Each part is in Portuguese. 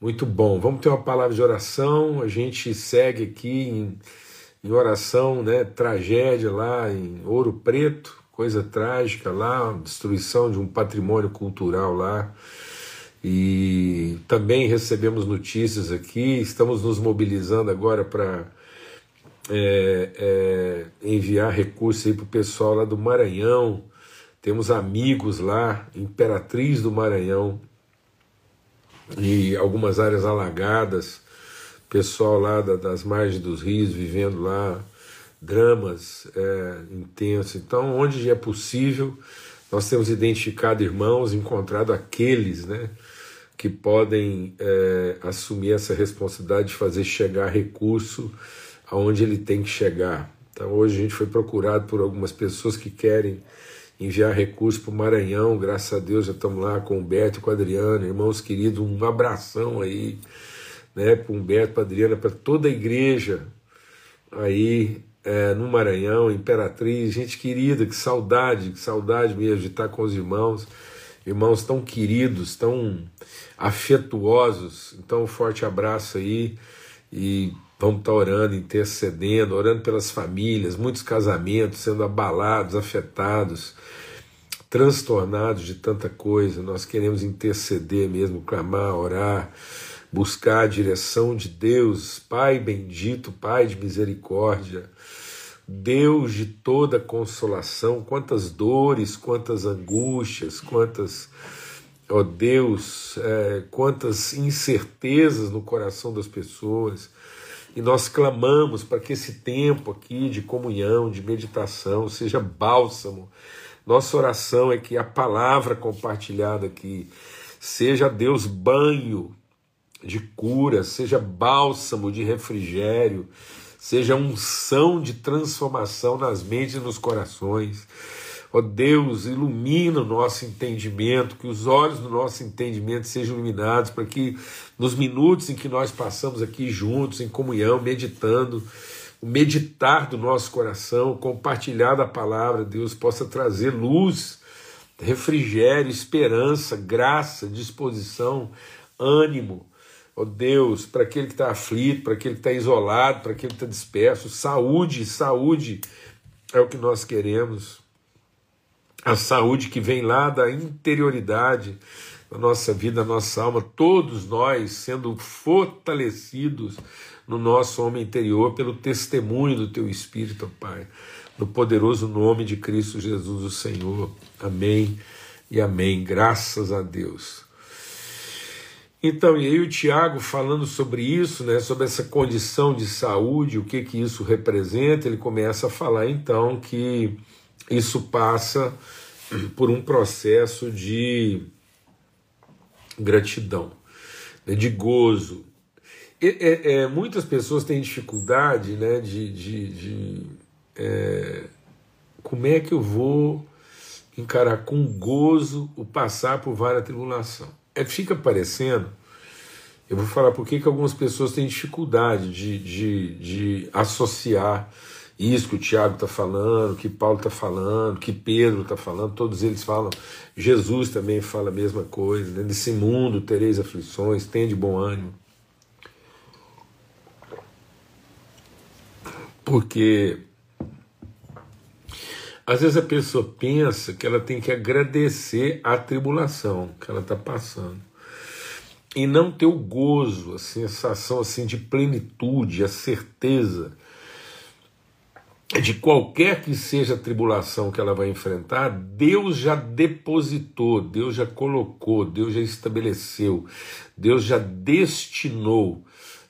Muito bom. Vamos ter uma palavra de oração. A gente segue aqui em, em oração, né? Tragédia lá em Ouro Preto, coisa trágica lá, destruição de um patrimônio cultural lá. E também recebemos notícias aqui. Estamos nos mobilizando agora para é, é, enviar recursos aí para o pessoal lá do Maranhão. Temos amigos lá, Imperatriz do Maranhão, e algumas áreas alagadas, pessoal lá da, das margens dos rios vivendo lá dramas é, intensos. Então, onde é possível, nós temos identificado irmãos, encontrado aqueles né, que podem é, assumir essa responsabilidade de fazer chegar recurso aonde ele tem que chegar. Então, hoje a gente foi procurado por algumas pessoas que querem enviar recursos para o Maranhão, graças a Deus já estamos lá com o Humberto e com a Adriana, irmãos queridos, um abração aí, né, para o Humberto, para a Adriana, para toda a igreja aí é, no Maranhão, Imperatriz, gente querida, que saudade, que saudade mesmo de estar com os irmãos, irmãos tão queridos, tão afetuosos, então um forte abraço aí e vamos estar orando, intercedendo, orando pelas famílias, muitos casamentos sendo abalados, afetados, transtornados de tanta coisa, nós queremos interceder mesmo, clamar, orar, buscar a direção de Deus, Pai bendito, Pai de misericórdia, Deus de toda consolação, quantas dores, quantas angústias, quantas, ó Deus, é, quantas incertezas no coração das pessoas. E nós clamamos para que esse tempo aqui de comunhão, de meditação, seja bálsamo nossa oração é que a palavra compartilhada aqui seja Deus banho de cura, seja bálsamo de refrigério, seja unção de transformação nas mentes e nos corações. Ó Deus, ilumina o nosso entendimento, que os olhos do nosso entendimento sejam iluminados, para que nos minutos em que nós passamos aqui juntos, em comunhão, meditando, o meditar do nosso coração, compartilhar da palavra, Deus possa trazer luz, refrigério, esperança, graça, disposição, ânimo, ó Deus, para aquele que está aflito, para aquele que está isolado, para aquele que está disperso, saúde, saúde é o que nós queremos. A saúde que vem lá da interioridade da nossa vida, da nossa alma, todos nós sendo fortalecidos no nosso homem interior pelo testemunho do teu Espírito, Pai. No poderoso nome de Cristo Jesus, o Senhor. Amém e amém. Graças a Deus. Então, e aí o Tiago falando sobre isso, né, sobre essa condição de saúde, o que que isso representa, ele começa a falar então que isso passa por um processo de gratidão, né, de gozo, é, é, muitas pessoas têm dificuldade né, de, de, de é, como é que eu vou encarar com gozo o passar por várias tribulação. É, fica parecendo, eu vou falar por que algumas pessoas têm dificuldade de, de, de associar isso que o Tiago está falando, que Paulo está falando, que Pedro está falando, todos eles falam, Jesus também fala a mesma coisa, né? nesse mundo tereis aflições, tem de bom ânimo. Porque às vezes a pessoa pensa que ela tem que agradecer a tribulação que ela está passando e não ter o gozo, a sensação assim de plenitude, a certeza de qualquer que seja a tribulação que ela vai enfrentar, Deus já depositou, Deus já colocou, Deus já estabeleceu, Deus já destinou,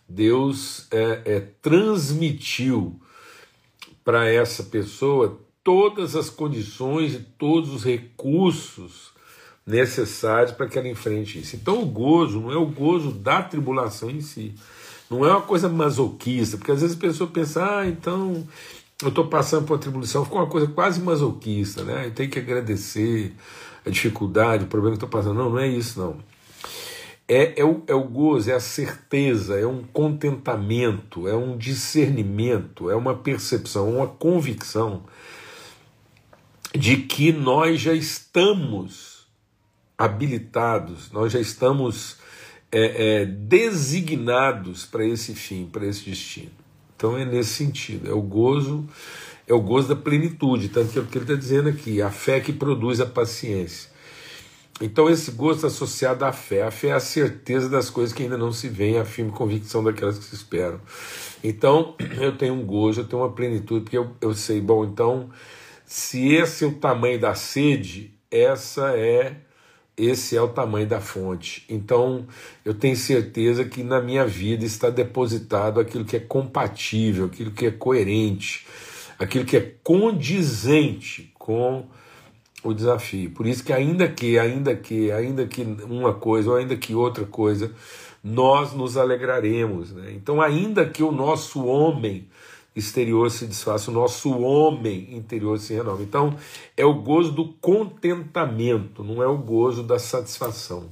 Deus é, é, transmitiu para essa pessoa todas as condições e todos os recursos necessários para que ela enfrente isso. Então, o gozo não é o gozo da tribulação em si, não é uma coisa masoquista, porque às vezes a pessoa pensa, ah, então eu estou passando por uma tribulação, ficou uma coisa quase masoquista, né? Eu tenho que agradecer a dificuldade, o problema que estou passando. Não, não é isso, não. É, é, o, é o gozo, é a certeza, é um contentamento, é um discernimento, é uma percepção, uma convicção de que nós já estamos habilitados, nós já estamos é, é, designados para esse fim, para esse destino. Então é nesse sentido, é o gozo, é o gozo da plenitude, tanto que é o que ele está dizendo aqui, a fé que produz a paciência. Então esse gozo associado à fé. A fé é a certeza das coisas que ainda não se veem, a firme convicção daquelas que se esperam. Então eu tenho um gozo, eu tenho uma plenitude, porque eu, eu sei, bom, então se esse é o tamanho da sede, essa é esse é o tamanho da fonte. Então, eu tenho certeza que na minha vida está depositado aquilo que é compatível, aquilo que é coerente, aquilo que é condizente com o desafio. Por isso que ainda que, ainda que, ainda que uma coisa ou ainda que outra coisa, nós nos alegraremos. Né? Então, ainda que o nosso homem exterior se desfaça, o nosso homem interior se renova. Então, é o gozo do contentamento, não é o gozo da satisfação.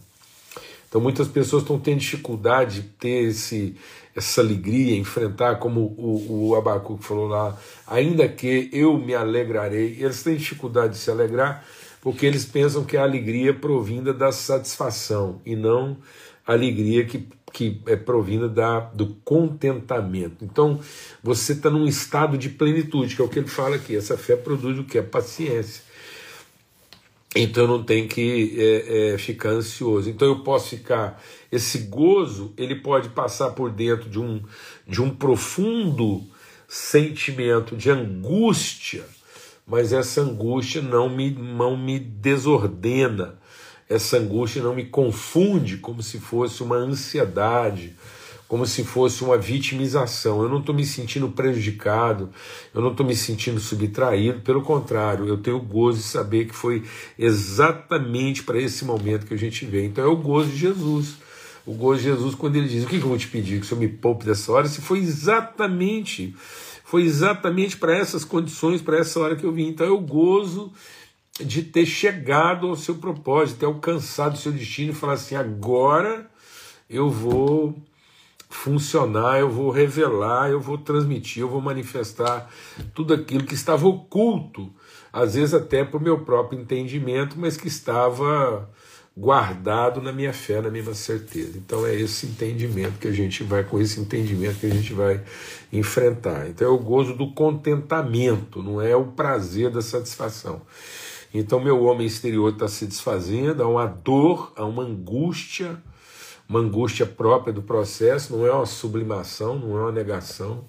Então, muitas pessoas estão tendo dificuldade de ter esse, essa alegria, enfrentar, como o, o Abacuque falou lá, ainda que eu me alegrarei. Eles têm dificuldade de se alegrar porque eles pensam que a alegria é provinda da satisfação e não alegria que que é provinda da, do contentamento. Então, você está num estado de plenitude, que é o que ele fala aqui. Essa fé produz o que? é paciência. Então, não tem que é, é, ficar ansioso. Então, eu posso ficar. Esse gozo, ele pode passar por dentro de um, de um profundo sentimento de angústia, mas essa angústia não me, não me desordena essa angústia não me confunde como se fosse uma ansiedade, como se fosse uma vitimização. Eu não estou me sentindo prejudicado, eu não estou me sentindo subtraído, pelo contrário, eu tenho gozo de saber que foi exatamente para esse momento que a gente vê. Então é o gozo de Jesus. O gozo de Jesus, quando ele diz: O que, que eu vou te pedir? Que o Senhor me poupe dessa hora? Se foi exatamente, foi exatamente para essas condições, para essa hora que eu vim. Então é o gozo de ter chegado ao seu propósito, ter alcançado o seu destino e falar assim: agora eu vou funcionar, eu vou revelar, eu vou transmitir, eu vou manifestar tudo aquilo que estava oculto, às vezes até para o meu próprio entendimento, mas que estava guardado na minha fé, na minha certeza. Então é esse entendimento que a gente vai, com esse entendimento que a gente vai enfrentar. Então é o gozo do contentamento, não é o prazer da satisfação. Então, meu homem exterior está se desfazendo, há uma dor, há uma angústia, uma angústia própria do processo, não é uma sublimação, não é uma negação,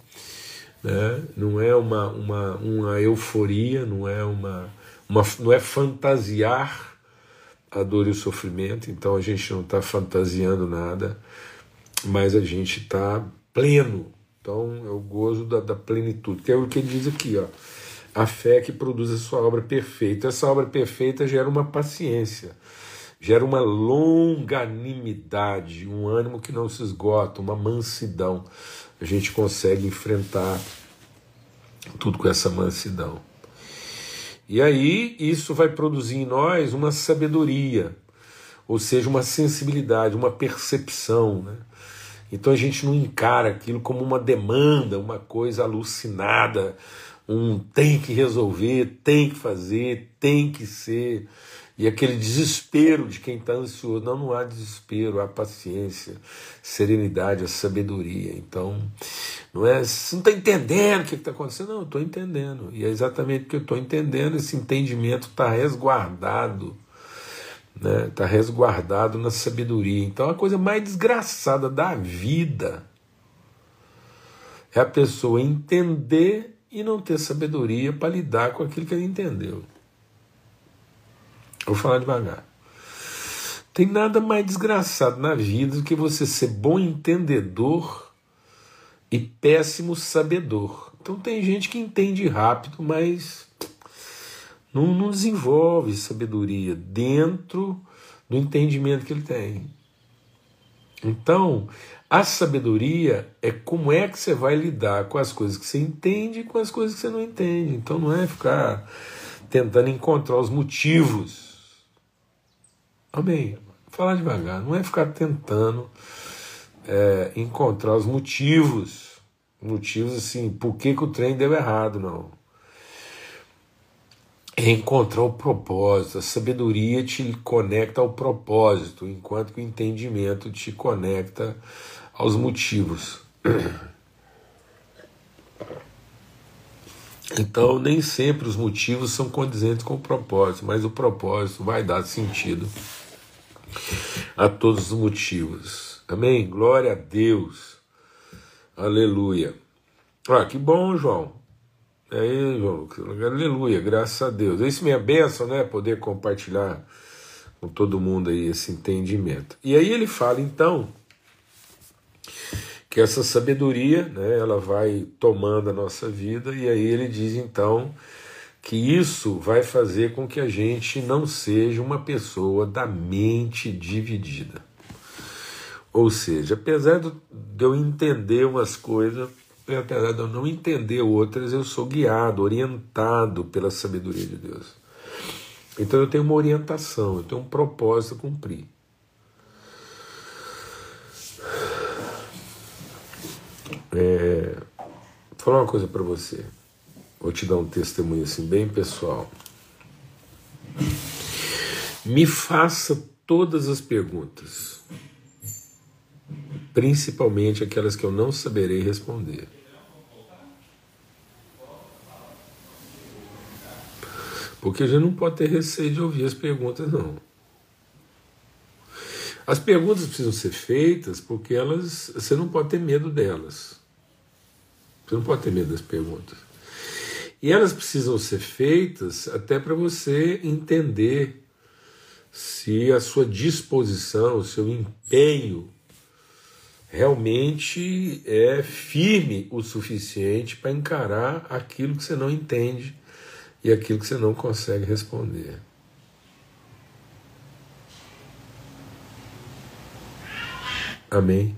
né? não é uma, uma, uma euforia, não é, uma, uma, não é fantasiar a dor e o sofrimento, então a gente não está fantasiando nada, mas a gente está pleno. Então é o gozo da, da plenitude, que é o que ele diz aqui, ó a fé que produz a sua obra perfeita. Essa obra perfeita gera uma paciência, gera uma longanimidade, um ânimo que não se esgota, uma mansidão. A gente consegue enfrentar tudo com essa mansidão. E aí isso vai produzir em nós uma sabedoria, ou seja, uma sensibilidade, uma percepção. Né? Então a gente não encara aquilo como uma demanda, uma coisa alucinada, um tem que resolver, tem que fazer, tem que ser, e aquele desespero de quem está ansioso. Não, não há desespero, há paciência, serenidade, a sabedoria. Então, não é, você não está entendendo o que está acontecendo? Não, eu estou entendendo. E é exatamente porque eu estou entendendo, esse entendimento está resguardado. Está né? Tá resguardado na sabedoria. Então, a coisa mais desgraçada da vida é a pessoa entender e não ter sabedoria para lidar com aquilo que ele entendeu. Vou falar devagar. Tem nada mais desgraçado na vida do que você ser bom entendedor e péssimo sabedor. Então tem gente que entende rápido, mas não, não desenvolve sabedoria dentro do entendimento que ele tem. Então, a sabedoria é como é que você vai lidar com as coisas que você entende e com as coisas que você não entende. Então não é ficar tentando encontrar os motivos. Amém. Falar devagar. Não é ficar tentando é, encontrar os motivos. Motivos assim, por que, que o trem deu errado, não. É encontrar o propósito. A sabedoria te conecta ao propósito, enquanto que o entendimento te conecta aos motivos. Então, nem sempre os motivos são condizentes com o propósito, mas o propósito vai dar sentido a todos os motivos. Amém? Glória a Deus. Aleluia. Ah, que bom, João. Aí. Aleluia, graças a Deus. Isso é benção, né? Poder compartilhar com todo mundo aí esse entendimento. E aí ele fala, então, que essa sabedoria, né, ela vai tomando a nossa vida, e aí ele diz, então, que isso vai fazer com que a gente não seja uma pessoa da mente dividida. Ou seja, apesar de eu entender umas coisas, apesar de eu não entender outras, eu sou guiado, orientado pela sabedoria de Deus. Então eu tenho uma orientação, eu tenho um propósito a cumprir. É, vou falar uma coisa para você. Vou te dar um testemunho assim bem pessoal. Me faça todas as perguntas, principalmente aquelas que eu não saberei responder. Porque a gente não pode ter receio de ouvir as perguntas, não. As perguntas precisam ser feitas porque elas, você não pode ter medo delas. Você não pode ter medo das perguntas. E elas precisam ser feitas até para você entender se a sua disposição, o seu empenho realmente é firme o suficiente para encarar aquilo que você não entende e aquilo que você não consegue responder. Amém?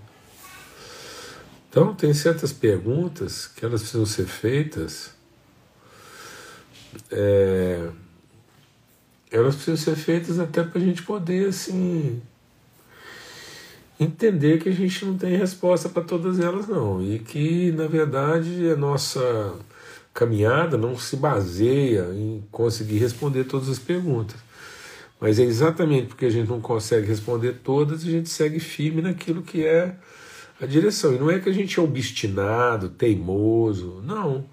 Então, tem certas perguntas que elas precisam ser feitas é, elas precisam ser feitas até para a gente poder assim entender que a gente não tem resposta para todas elas não e que na verdade a nossa caminhada não se baseia em conseguir responder todas as perguntas mas é exatamente porque a gente não consegue responder todas a gente segue firme naquilo que é a direção e não é que a gente é obstinado teimoso não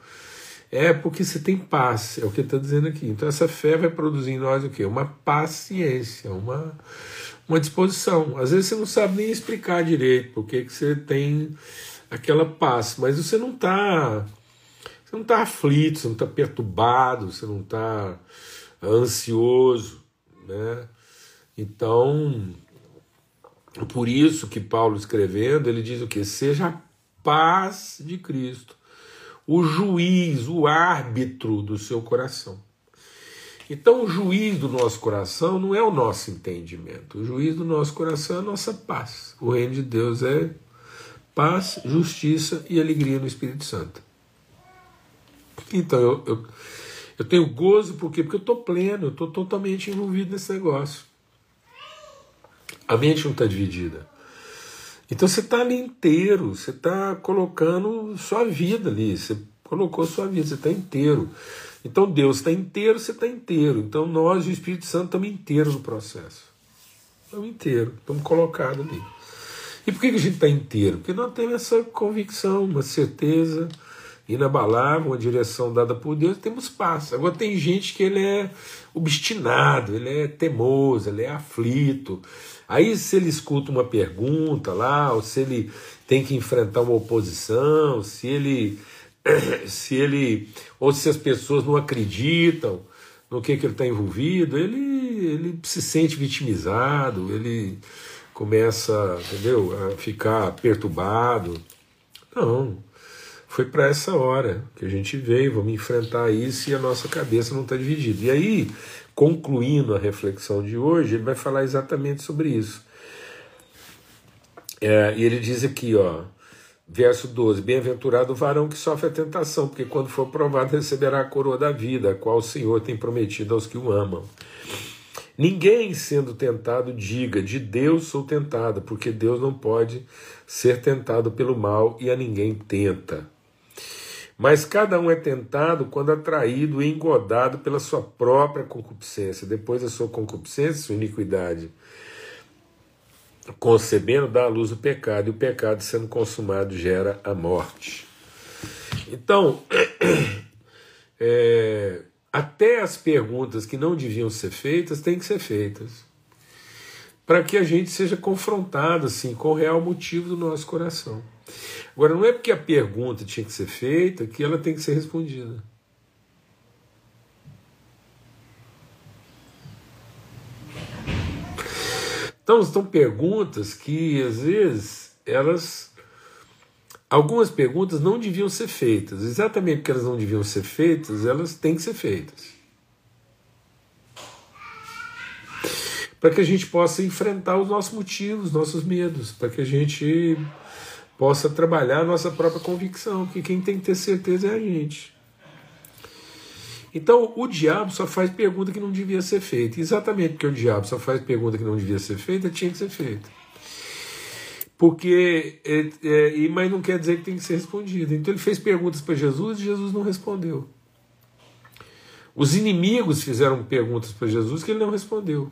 é porque você tem paz, é o que está dizendo aqui. Então essa fé vai produzir em nós o quê? Uma paciência, uma, uma disposição. Às vezes você não sabe nem explicar direito porque que você tem aquela paz, mas você não está você não está aflito, você não está perturbado, você não está ansioso, né? Então, por isso que Paulo escrevendo, ele diz o que? Seja a paz de Cristo o juiz, o árbitro do seu coração. Então, o juiz do nosso coração não é o nosso entendimento, o juiz do nosso coração é a nossa paz. O reino de Deus é paz, justiça e alegria no Espírito Santo. Então, eu, eu, eu tenho gozo por quê? Porque eu estou pleno, eu estou totalmente envolvido nesse negócio. A mente não está dividida. Então você está ali inteiro, você está colocando sua vida ali, você colocou sua vida, você está inteiro. Então Deus está inteiro, você está inteiro. Então nós e o Espírito Santo estamos inteiros no processo. Estamos inteiros, estamos colocados ali. E por que, a gente está inteiro? Porque nós temos essa convicção, uma certeza inabalável, uma direção dada por Deus, temos paz. Agora tem gente que ele é obstinado, ele é teimoso, ele é aflito, Aí, se ele escuta uma pergunta lá, ou se ele tem que enfrentar uma oposição, se ele, se ele, ou se as pessoas não acreditam no que, que ele está envolvido, ele, ele se sente vitimizado, ele começa, entendeu, a ficar perturbado. Não, foi para essa hora que a gente veio, vamos enfrentar isso e a nossa cabeça não está dividida. E aí, concluindo a reflexão de hoje, ele vai falar exatamente sobre isso. É, e ele diz aqui, ó, verso 12: Bem-aventurado o varão que sofre a tentação, porque quando for provado receberá a coroa da vida, a qual o Senhor tem prometido aos que o amam. Ninguém sendo tentado diga, de Deus sou tentado, porque Deus não pode ser tentado pelo mal e a ninguém tenta. Mas cada um é tentado quando atraído e engodado pela sua própria concupiscência. Depois da sua concupiscência, sua iniquidade, concebendo, dá à luz o pecado, e o pecado, sendo consumado, gera a morte. Então, é, até as perguntas que não deviam ser feitas têm que ser feitas para que a gente seja confrontado assim, com o real motivo do nosso coração. Agora, não é porque a pergunta tinha que ser feita que ela tem que ser respondida. Então, são perguntas que, às vezes, elas. Algumas perguntas não deviam ser feitas. Exatamente porque elas não deviam ser feitas, elas têm que ser feitas. Para que a gente possa enfrentar os nossos motivos, nossos medos, para que a gente possa trabalhar a nossa própria convicção, que quem tem que ter certeza é a gente. Então, o diabo só faz pergunta que não devia ser feita. Exatamente porque o diabo só faz pergunta que não devia ser feita, tinha que ser feita. Porque, é, é, mas não quer dizer que tem que ser respondida. Então, ele fez perguntas para Jesus e Jesus não respondeu. Os inimigos fizeram perguntas para Jesus que ele não respondeu.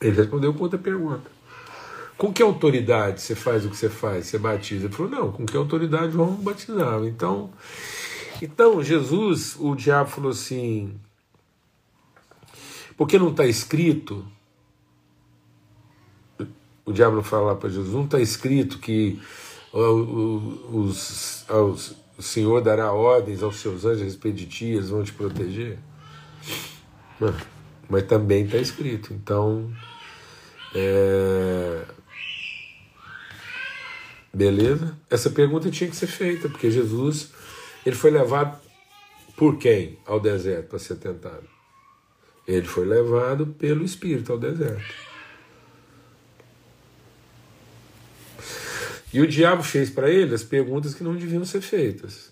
Ele respondeu com outra pergunta. Com que autoridade você faz o que você faz? Você batiza? Ele falou, não, com que autoridade João batizava? Então, então Jesus, o diabo falou assim, porque não está escrito, o diabo fala para Jesus, não está escrito que os, os, o Senhor dará ordens aos seus anjos a respeito de ti, eles vão te proteger? Mas também está escrito, então é... Beleza? Essa pergunta tinha que ser feita, porque Jesus ele foi levado por quem ao deserto para ser tentado? Ele foi levado pelo Espírito ao deserto. E o diabo fez para ele as perguntas que não deviam ser feitas.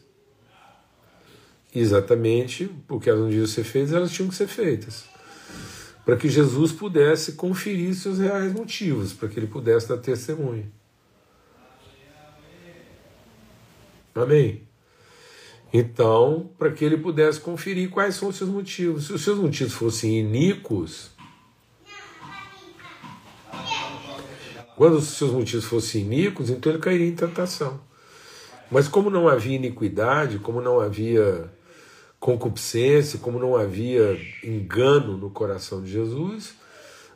Exatamente porque elas não deviam ser feitas, elas tinham que ser feitas para que Jesus pudesse conferir seus reais motivos, para que ele pudesse dar testemunho. Amém? Então, para que ele pudesse conferir quais são os seus motivos. Se os seus motivos fossem iníquos, quando os seus motivos fossem iníquos, então ele cairia em tentação. Mas como não havia iniquidade, como não havia concupiscência, como não havia engano no coração de Jesus,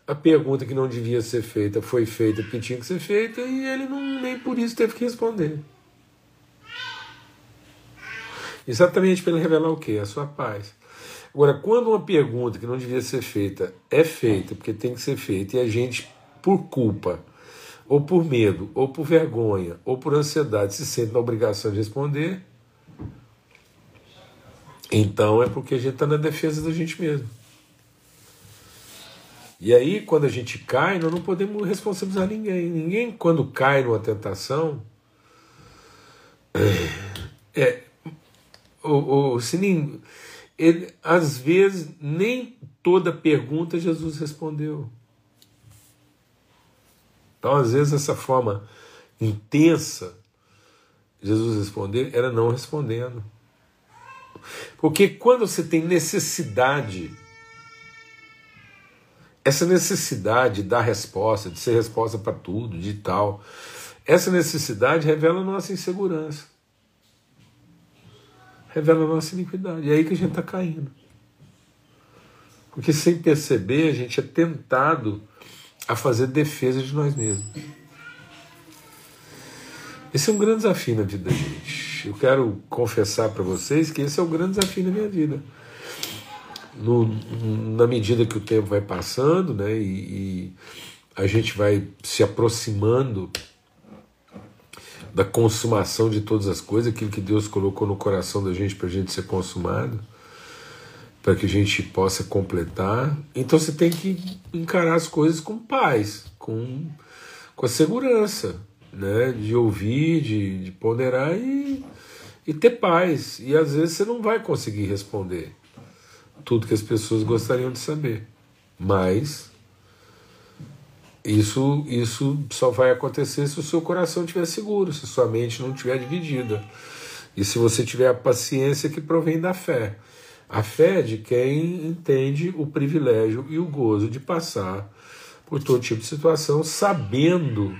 a pergunta que não devia ser feita foi feita porque tinha que ser feita e ele não, nem por isso teve que responder. Exatamente para ele revelar o que? A sua paz. Agora, quando uma pergunta que não devia ser feita é feita, porque tem que ser feita, e a gente, por culpa, ou por medo, ou por vergonha, ou por ansiedade, se sente na obrigação de responder, então é porque a gente está na defesa da gente mesmo. E aí, quando a gente cai, nós não podemos responsabilizar ninguém. Ninguém, quando cai numa tentação, o, o, se ele, às vezes, nem toda pergunta Jesus respondeu. Então, às vezes, essa forma intensa Jesus responder era não respondendo. Porque quando você tem necessidade, essa necessidade da resposta, de ser resposta para tudo, de tal, essa necessidade revela nossa insegurança. Revela a nossa iniquidade. É aí que a gente está caindo. Porque sem perceber, a gente é tentado a fazer defesa de nós mesmos. Esse é um grande desafio na vida da gente eu quero confessar para vocês que esse é o grande desafio da minha vida. No, na medida que o tempo vai passando, né, e, e a gente vai se aproximando da consumação de todas as coisas, aquilo que Deus colocou no coração da gente para a gente ser consumado, para que a gente possa completar. Então você tem que encarar as coisas com paz, com, com a segurança, né, de ouvir, de, de ponderar e, e ter paz. E às vezes você não vai conseguir responder tudo que as pessoas gostariam de saber, mas Isso, isso só vai acontecer se o seu coração estiver seguro, se sua mente não estiver dividida. E se você tiver a paciência que provém da fé. A fé de quem entende o privilégio e o gozo de passar por todo tipo de situação, sabendo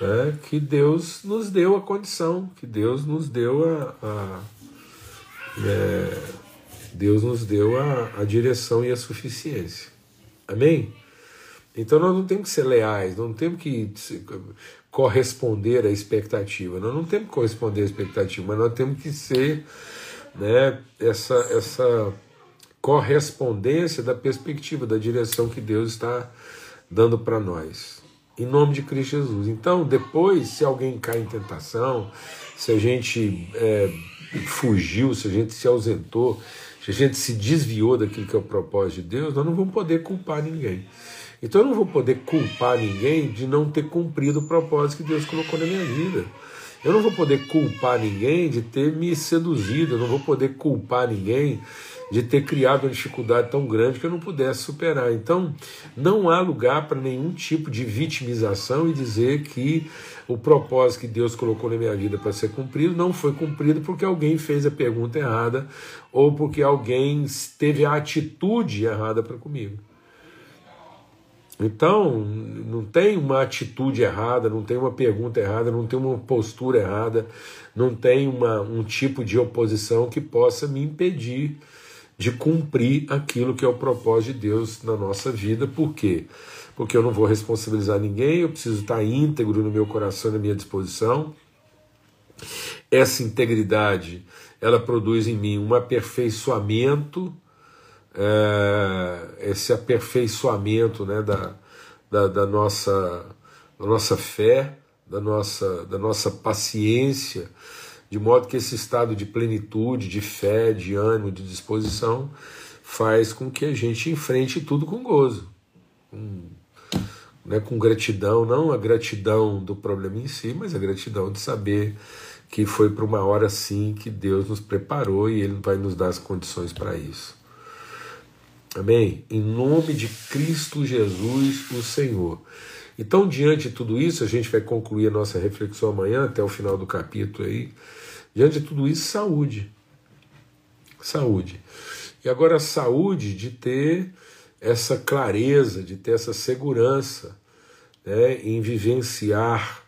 né, que Deus nos deu a condição, que Deus nos deu a, a é, Deus nos deu a, a direção e a suficiência. Amém? Então nós não temos que ser leais, não temos que corresponder à expectativa. Nós não temos que corresponder à expectativa, mas nós temos que ser né, essa, essa correspondência da perspectiva, da direção que Deus está dando para nós. Em nome de Cristo Jesus. Então, depois, se alguém cai em tentação, se a gente é, fugiu, se a gente se ausentou, se a gente se desviou daquilo que é o propósito de Deus, nós não vamos poder culpar ninguém. Então eu não vou poder culpar ninguém de não ter cumprido o propósito que Deus colocou na minha vida. Eu não vou poder culpar ninguém de ter me seduzido, eu não vou poder culpar ninguém de ter criado uma dificuldade tão grande que eu não pudesse superar. Então, não há lugar para nenhum tipo de vitimização e dizer que o propósito que Deus colocou na minha vida para ser cumprido não foi cumprido porque alguém fez a pergunta errada ou porque alguém teve a atitude errada para comigo. Então, não tem uma atitude errada, não tem uma pergunta errada, não tem uma postura errada, não tem uma, um tipo de oposição que possa me impedir de cumprir aquilo que é o propósito de Deus na nossa vida. Por quê? Porque eu não vou responsabilizar ninguém, eu preciso estar íntegro no meu coração, na minha disposição. Essa integridade, ela produz em mim um aperfeiçoamento é, esse aperfeiçoamento né, da, da, da, nossa, da nossa fé, da nossa, da nossa paciência, de modo que esse estado de plenitude, de fé, de ânimo, de disposição, faz com que a gente enfrente tudo com gozo, com, né, com gratidão, não a gratidão do problema em si, mas a gratidão de saber que foi para uma hora sim que Deus nos preparou e Ele vai nos dar as condições para isso. Amém? Em nome de Cristo Jesus, o Senhor. Então, diante de tudo isso, a gente vai concluir a nossa reflexão amanhã, até o final do capítulo aí. Diante de tudo isso, saúde. Saúde. E agora, saúde de ter essa clareza, de ter essa segurança né, em vivenciar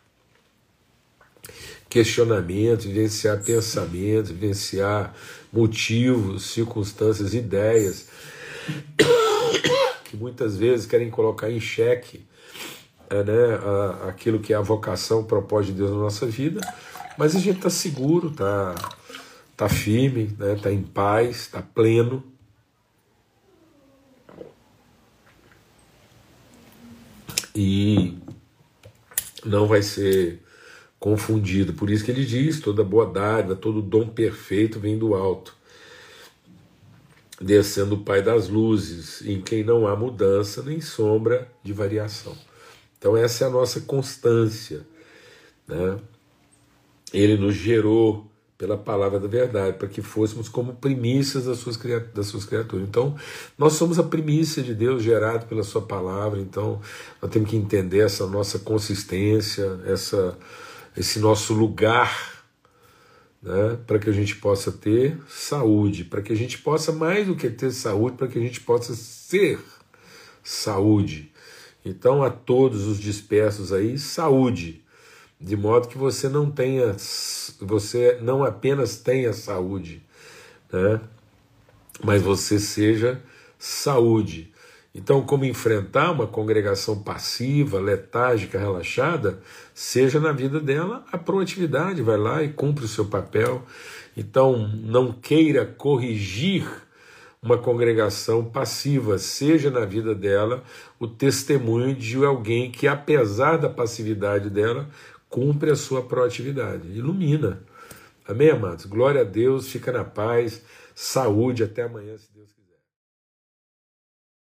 questionamentos, vivenciar pensamentos, vivenciar motivos, circunstâncias, ideias que muitas vezes querem colocar em xeque é, né, a, aquilo que é a vocação, o propósito de Deus na nossa vida, mas a gente está seguro, está tá firme, está né, tá em paz, está pleno. E não vai ser confundido. Por isso que ele diz: toda boa dádiva, todo dom perfeito vem do alto descendo o Pai das luzes, em quem não há mudança nem sombra de variação. Então, essa é a nossa constância. Né? Ele nos gerou pela palavra da verdade, para que fôssemos como primícias das suas, das suas criaturas. Então, nós somos a primícia de Deus gerado pela sua palavra, então nós temos que entender essa nossa consistência, essa, esse nosso lugar né, para que a gente possa ter saúde, para que a gente possa, mais do que ter saúde, para que a gente possa ser saúde. Então, a todos os dispersos aí, saúde, de modo que você não tenha, você não apenas tenha saúde, né, mas você seja saúde. Então, como enfrentar uma congregação passiva, letárgica, relaxada, seja na vida dela a proatividade, vai lá e cumpre o seu papel. Então, não queira corrigir uma congregação passiva, seja na vida dela o testemunho de alguém que, apesar da passividade dela, cumpre a sua proatividade. Ilumina. Amém, amados? Glória a Deus, fica na paz, saúde, até amanhã.